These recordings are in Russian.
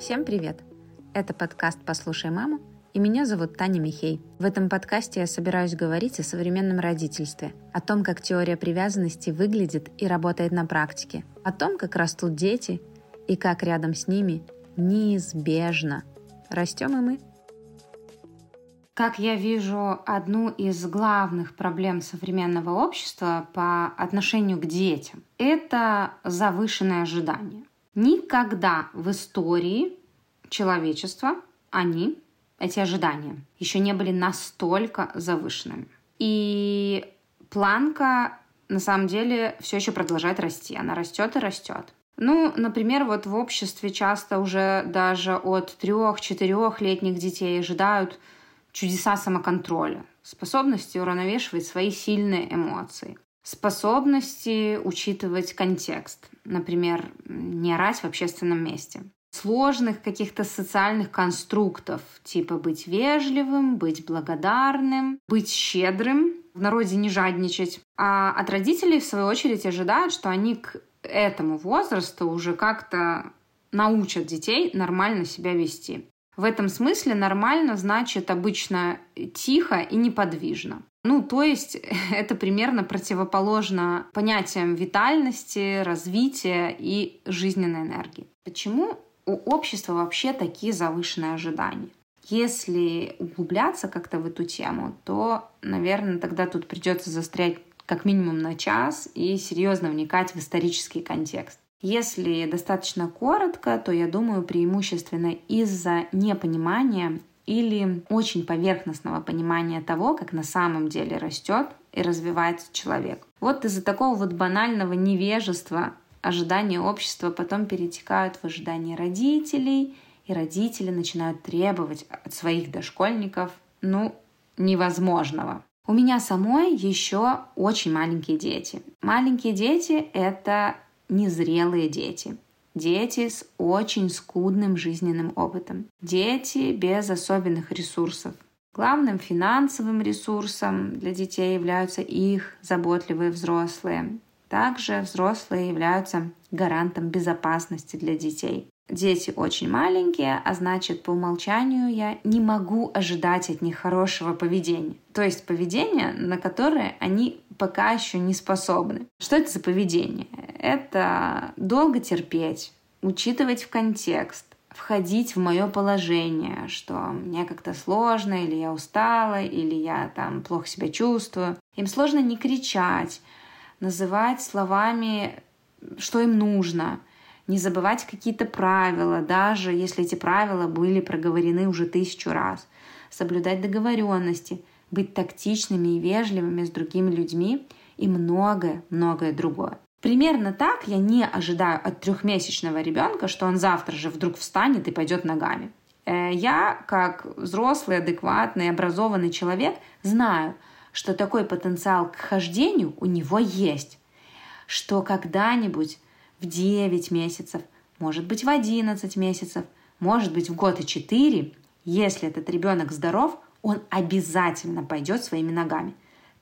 Всем привет! Это подкаст «Послушай маму» и меня зовут Таня Михей. В этом подкасте я собираюсь говорить о современном родительстве, о том, как теория привязанности выглядит и работает на практике, о том, как растут дети и как рядом с ними неизбежно растем и мы. Как я вижу, одну из главных проблем современного общества по отношению к детям – это завышенное ожидание. Никогда в истории человечества они, эти ожидания, еще не были настолько завышенными. И планка на самом деле все еще продолжает расти. Она растет и растет. Ну, например, вот в обществе часто уже даже от трех-четырехлетних детей ожидают чудеса самоконтроля, способности уравновешивать свои сильные эмоции способности учитывать контекст, например, не орать в общественном месте. Сложных каких-то социальных конструктов, типа быть вежливым, быть благодарным, быть щедрым, в народе не жадничать. А от родителей, в свою очередь, ожидают, что они к этому возрасту уже как-то научат детей нормально себя вести. В этом смысле нормально значит обычно тихо и неподвижно. Ну, то есть это примерно противоположно понятиям витальности, развития и жизненной энергии. Почему у общества вообще такие завышенные ожидания? Если углубляться как-то в эту тему, то, наверное, тогда тут придется застрять как минимум на час и серьезно вникать в исторический контекст. Если достаточно коротко, то я думаю преимущественно из-за непонимания или очень поверхностного понимания того, как на самом деле растет и развивается человек. Вот из-за такого вот банального невежества ожидания общества потом перетекают в ожидания родителей, и родители начинают требовать от своих дошкольников, ну, невозможного. У меня самой еще очень маленькие дети. Маленькие дети — это незрелые дети. Дети с очень скудным жизненным опытом. Дети без особенных ресурсов. Главным финансовым ресурсом для детей являются их заботливые взрослые. Также взрослые являются гарантом безопасности для детей. Дети очень маленькие, а значит, по умолчанию я не могу ожидать от них хорошего поведения. То есть поведение, на которое они пока еще не способны. Что это за поведение? Это долго терпеть, учитывать в контекст, входить в мое положение, что мне как-то сложно, или я устала, или я там плохо себя чувствую. Им сложно не кричать, называть словами, что им нужно – не забывать какие-то правила, даже если эти правила были проговорены уже тысячу раз, соблюдать договоренности, быть тактичными и вежливыми с другими людьми и многое-многое другое. Примерно так я не ожидаю от трехмесячного ребенка, что он завтра же вдруг встанет и пойдет ногами. Э, я, как взрослый, адекватный, образованный человек, знаю, что такой потенциал к хождению у него есть, что когда-нибудь в 9 месяцев, может быть в 11 месяцев, может быть в год и 4, если этот ребенок здоров, он обязательно пойдет своими ногами.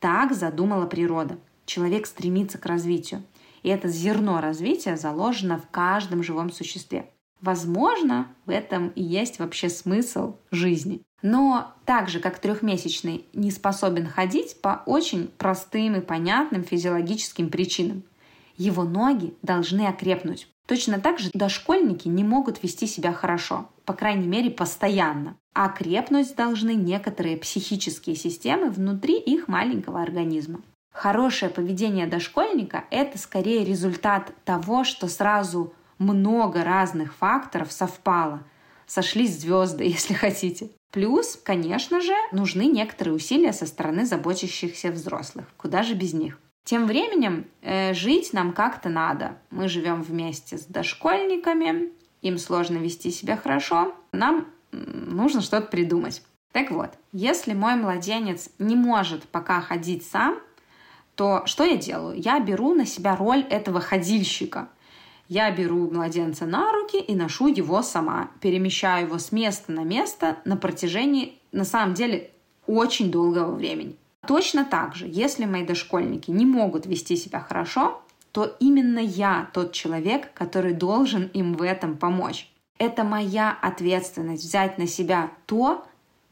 Так задумала природа. Человек стремится к развитию. И это зерно развития заложено в каждом живом существе. Возможно, в этом и есть вообще смысл жизни. Но так же, как трехмесячный не способен ходить по очень простым и понятным физиологическим причинам – его ноги должны окрепнуть. Точно так же дошкольники не могут вести себя хорошо, по крайней мере постоянно. А крепнуть должны некоторые психические системы внутри их маленького организма. Хорошее поведение дошкольника – это скорее результат того, что сразу много разных факторов совпало. Сошлись звезды, если хотите. Плюс, конечно же, нужны некоторые усилия со стороны заботящихся взрослых. Куда же без них? Тем временем э, жить нам как-то надо. Мы живем вместе с дошкольниками, им сложно вести себя хорошо, нам нужно что-то придумать. Так вот, если мой младенец не может пока ходить сам, то что я делаю? Я беру на себя роль этого ходильщика. Я беру младенца на руки и ношу его сама. Перемещаю его с места на место на протяжении, на самом деле, очень долгого времени. Точно так же, если мои дошкольники не могут вести себя хорошо, то именно я тот человек, который должен им в этом помочь. Это моя ответственность взять на себя то,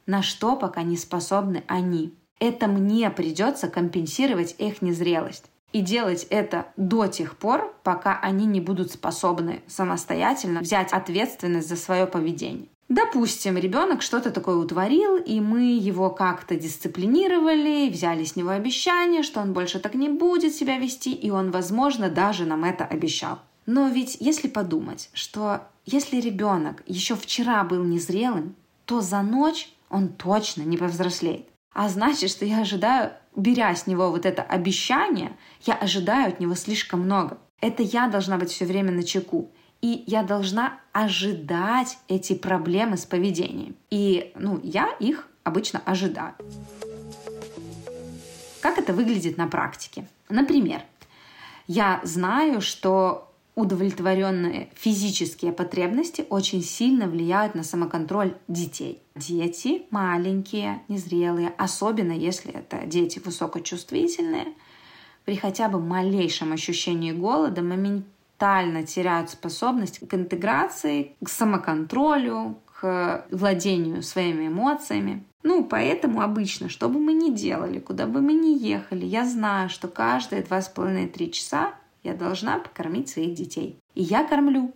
на что пока не способны они. Это мне придется компенсировать их незрелость. И делать это до тех пор, пока они не будут способны самостоятельно взять ответственность за свое поведение. Допустим, ребенок что-то такое утворил, и мы его как-то дисциплинировали, взяли с него обещание, что он больше так не будет себя вести, и он, возможно, даже нам это обещал. Но ведь если подумать, что если ребенок еще вчера был незрелым, то за ночь он точно не повзрослеет. А значит, что я ожидаю, беря с него вот это обещание, я ожидаю от него слишком много. Это я должна быть все время на чеку. И я должна ожидать эти проблемы с поведением. И ну, я их обычно ожидаю. Как это выглядит на практике? Например, я знаю, что удовлетворенные физические потребности очень сильно влияют на самоконтроль детей. Дети маленькие, незрелые, особенно если это дети высокочувствительные, при хотя бы малейшем ощущении голода моментально теряют способность к интеграции, к самоконтролю, к владению своими эмоциями. Ну, поэтому обычно, что бы мы ни делали, куда бы мы ни ехали, я знаю, что каждые два с половиной-три часа я должна покормить своих детей. И я кормлю.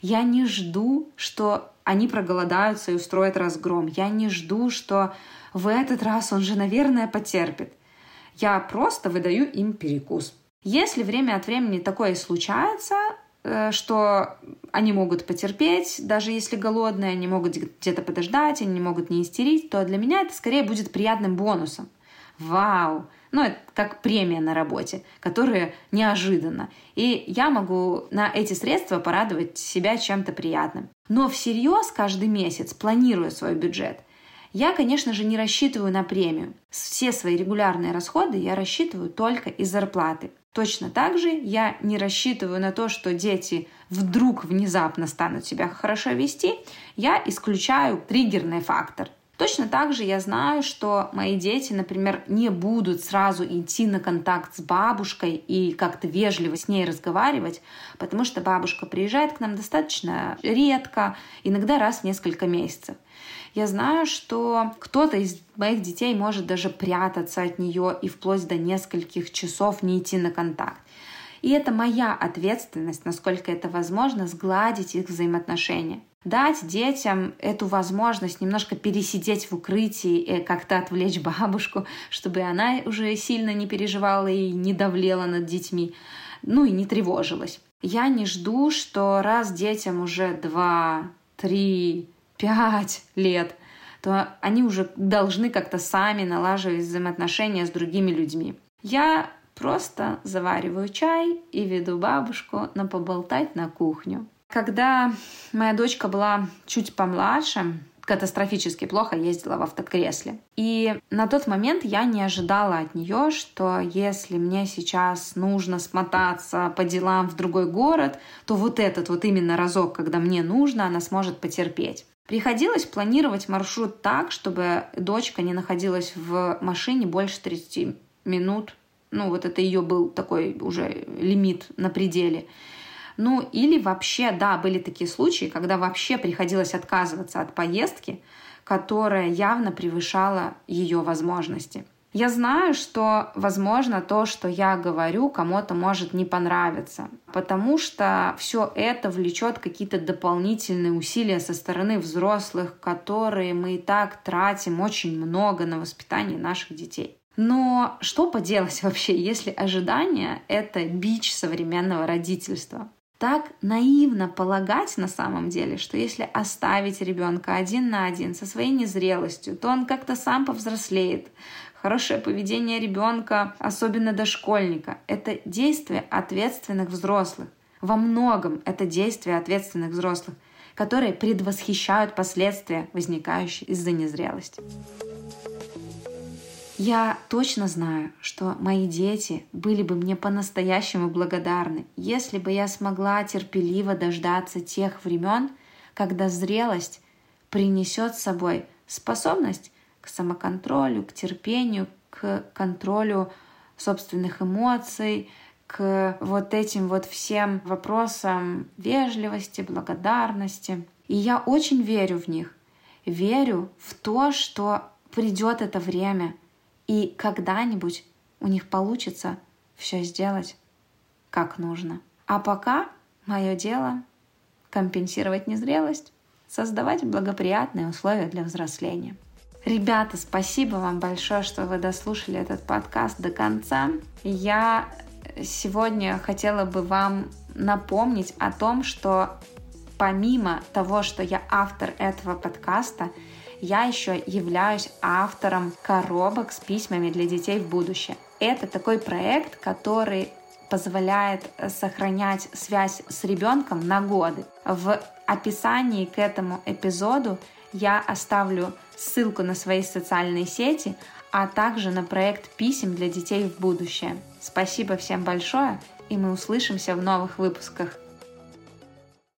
Я не жду, что они проголодаются и устроят разгром. Я не жду, что в этот раз он же, наверное, потерпит. Я просто выдаю им перекус. Если время от времени такое случается, э, что они могут потерпеть, даже если голодные, они могут где-то подождать, они могут не истерить, то для меня это скорее будет приятным бонусом. Вау! Ну, это как премия на работе, которая неожиданно. И я могу на эти средства порадовать себя чем-то приятным. Но всерьез каждый месяц, планируя свой бюджет, я, конечно же, не рассчитываю на премию. Все свои регулярные расходы я рассчитываю только из зарплаты. Точно так же я не рассчитываю на то, что дети вдруг внезапно станут себя хорошо вести. Я исключаю триггерный фактор – Точно так же я знаю, что мои дети, например, не будут сразу идти на контакт с бабушкой и как-то вежливо с ней разговаривать, потому что бабушка приезжает к нам достаточно редко, иногда раз в несколько месяцев. Я знаю, что кто-то из моих детей может даже прятаться от нее и вплоть до нескольких часов не идти на контакт. И это моя ответственность, насколько это возможно, сгладить их взаимоотношения дать детям эту возможность немножко пересидеть в укрытии и как-то отвлечь бабушку, чтобы она уже сильно не переживала и не давлела над детьми, ну и не тревожилась. Я не жду, что раз детям уже два, три, пять лет, то они уже должны как-то сами налаживать взаимоотношения с другими людьми. Я просто завариваю чай и веду бабушку на поболтать на кухню. Когда моя дочка была чуть помладше, катастрофически плохо ездила в автокресле. И на тот момент я не ожидала от нее, что если мне сейчас нужно смотаться по делам в другой город, то вот этот вот именно разок, когда мне нужно, она сможет потерпеть. Приходилось планировать маршрут так, чтобы дочка не находилась в машине больше 30 минут. Ну, вот это ее был такой уже лимит на пределе. Ну или вообще, да, были такие случаи, когда вообще приходилось отказываться от поездки, которая явно превышала ее возможности. Я знаю, что, возможно, то, что я говорю, кому-то может не понравиться, потому что все это влечет какие-то дополнительные усилия со стороны взрослых, которые мы и так тратим очень много на воспитание наших детей. Но что поделать вообще, если ожидание — это бич современного родительства? так наивно полагать на самом деле, что если оставить ребенка один на один со своей незрелостью, то он как-то сам повзрослеет. Хорошее поведение ребенка, особенно дошкольника, это действие ответственных взрослых. Во многом это действие ответственных взрослых, которые предвосхищают последствия, возникающие из-за незрелости. Я точно знаю, что мои дети были бы мне по-настоящему благодарны, если бы я смогла терпеливо дождаться тех времен, когда зрелость принесет с собой способность к самоконтролю, к терпению, к контролю собственных эмоций, к вот этим вот всем вопросам вежливости, благодарности. И я очень верю в них. Верю в то, что придет это время, и когда-нибудь у них получится все сделать как нужно. А пока мое дело компенсировать незрелость, создавать благоприятные условия для взросления. Ребята, спасибо вам большое, что вы дослушали этот подкаст до конца. Я сегодня хотела бы вам напомнить о том, что помимо того, что я автор этого подкаста, я еще являюсь автором коробок с письмами для детей в будущее. Это такой проект, который позволяет сохранять связь с ребенком на годы. В описании к этому эпизоду я оставлю ссылку на свои социальные сети, а также на проект писем для детей в будущее. Спасибо всем большое, и мы услышимся в новых выпусках.